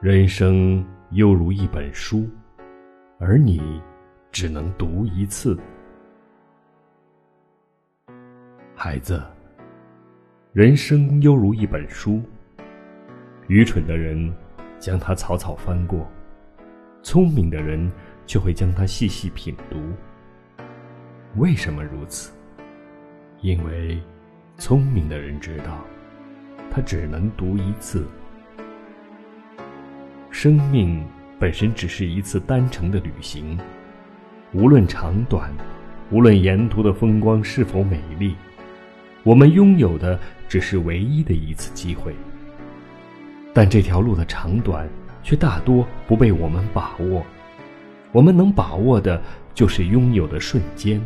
人生犹如一本书，而你只能读一次。孩子，人生犹如一本书，愚蠢的人将它草草翻过，聪明的人却会将它细细品读。为什么如此？因为聪明的人知道。他只能读一次。生命本身只是一次单程的旅行，无论长短，无论沿途的风光是否美丽，我们拥有的只是唯一的一次机会。但这条路的长短却大多不被我们把握，我们能把握的就是拥有的瞬间，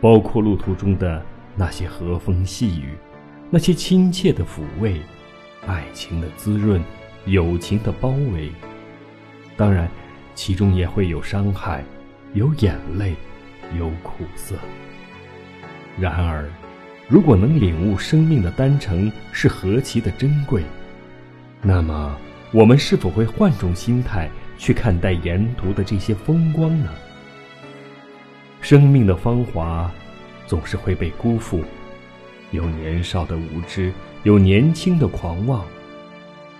包括路途中的那些和风细雨。那些亲切的抚慰，爱情的滋润，友情的包围，当然，其中也会有伤害，有眼泪，有苦涩。然而，如果能领悟生命的单程是何其的珍贵，那么我们是否会换种心态去看待沿途的这些风光呢？生命的芳华，总是会被辜负。有年少的无知，有年轻的狂妄，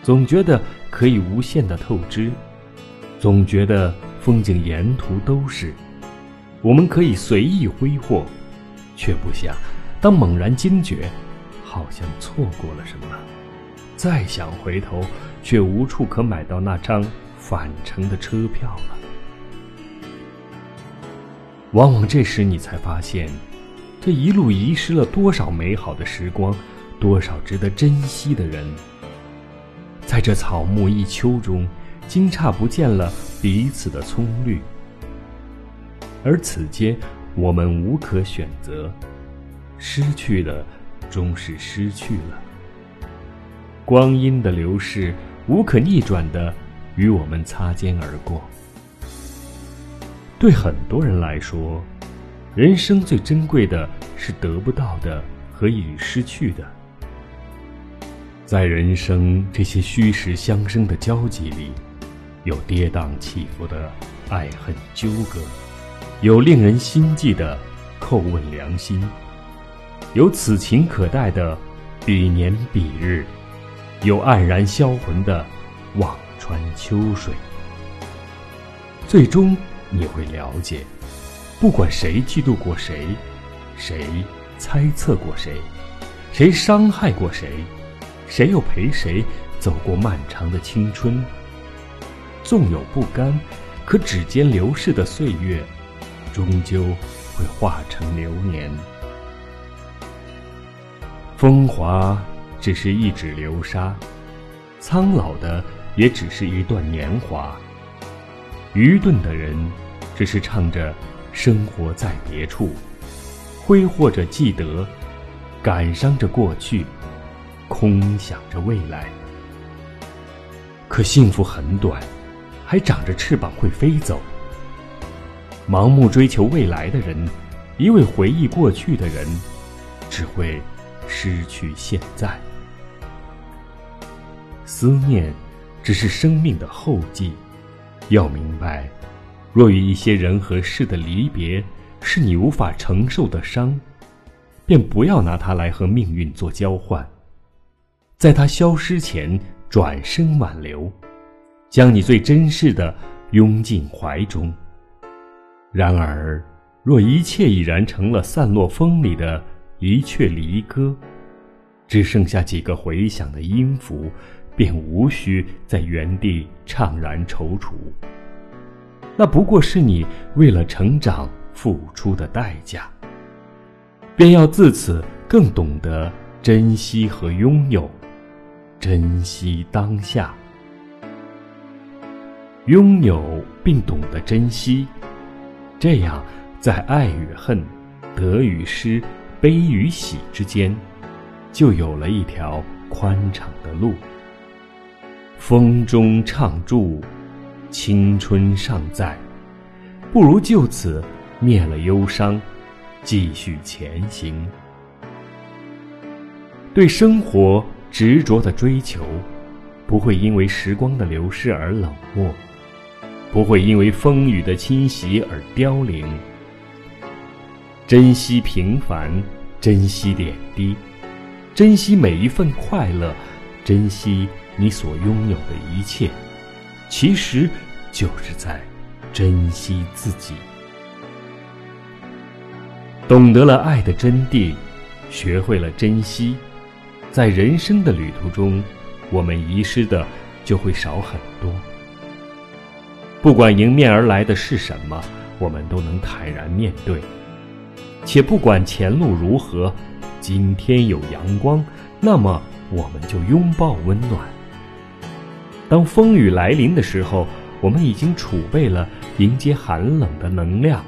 总觉得可以无限的透支，总觉得风景沿途都是，我们可以随意挥霍，却不想，当猛然惊觉，好像错过了什么，再想回头，却无处可买到那张返程的车票了。往往这时，你才发现。这一路遗失了多少美好的时光，多少值得珍惜的人。在这草木一秋中，惊诧不见了彼此的葱绿。而此间，我们无可选择，失去的终是失去了。光阴的流逝，无可逆转的与我们擦肩而过。对很多人来说。人生最珍贵的是得不到的和已失去的，在人生这些虚实相生的交集里，有跌宕起伏的爱恨纠葛，有令人心悸的叩问良心，有此情可待的彼年彼日，有黯然销魂的望穿秋水。最终你会了解。不管谁嫉妒过谁，谁猜测过谁，谁伤害过谁，谁又陪谁走过漫长的青春。纵有不甘，可指尖流逝的岁月，终究会化成流年。风华只是一指流沙，苍老的也只是一段年华。愚钝的人，只是唱着。生活在别处，挥霍着记得，感伤着过去，空想着未来。可幸福很短，还长着翅膀会飞走。盲目追求未来的人，一味回忆过去的人，只会失去现在。思念，只是生命的后继。要明白。若与一些人和事的离别是你无法承受的伤，便不要拿它来和命运做交换，在它消失前转身挽留，将你最珍视的拥进怀中。然而，若一切已然成了散落风里的一阙离歌，只剩下几个回响的音符，便无需在原地怅然踌躇。那不过是你为了成长付出的代价，便要自此更懂得珍惜和拥有，珍惜当下，拥有并懂得珍惜，这样在爱与恨、得与失、悲与喜之间，就有了一条宽敞的路。风中唱住。青春尚在，不如就此灭了忧伤，继续前行。对生活执着的追求，不会因为时光的流逝而冷漠，不会因为风雨的侵袭而凋零。珍惜平凡，珍惜点滴，珍惜每一份快乐，珍惜你所拥有的一切，其实就是在珍惜自己。懂得了爱的真谛，学会了珍惜，在人生的旅途中，我们遗失的就会少很多。不管迎面而来的是什么，我们都能坦然面对。且不管前路如何，今天有阳光，那么我们就拥抱温暖。当风雨来临的时候，我们已经储备了迎接寒冷的能量。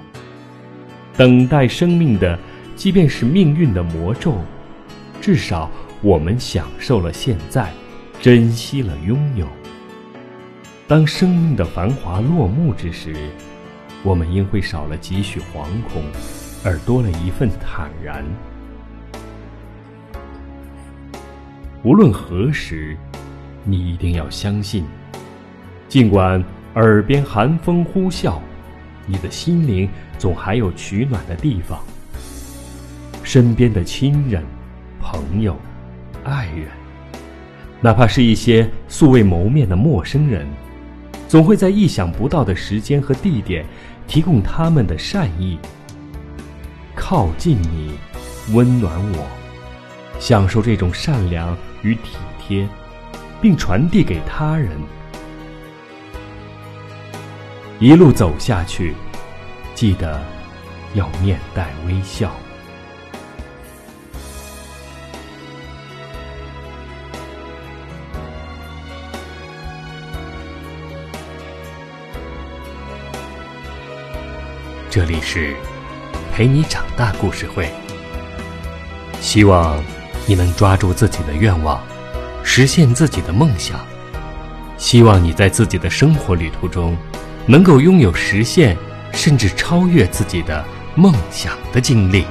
等待生命的，即便是命运的魔咒，至少我们享受了现在，珍惜了拥有。当生命的繁华落幕之时，我们应会少了几许惶恐。而多了一份坦然。无论何时，你一定要相信，尽管耳边寒风呼啸，你的心灵总还有取暖的地方。身边的亲人、朋友、爱人，哪怕是一些素未谋面的陌生人，总会在意想不到的时间和地点，提供他们的善意。靠近你，温暖我，享受这种善良与体贴，并传递给他人。一路走下去，记得要面带微笑。这里是。陪你长大故事会，希望你能抓住自己的愿望，实现自己的梦想。希望你在自己的生活旅途中，能够拥有实现甚至超越自己的梦想的经历。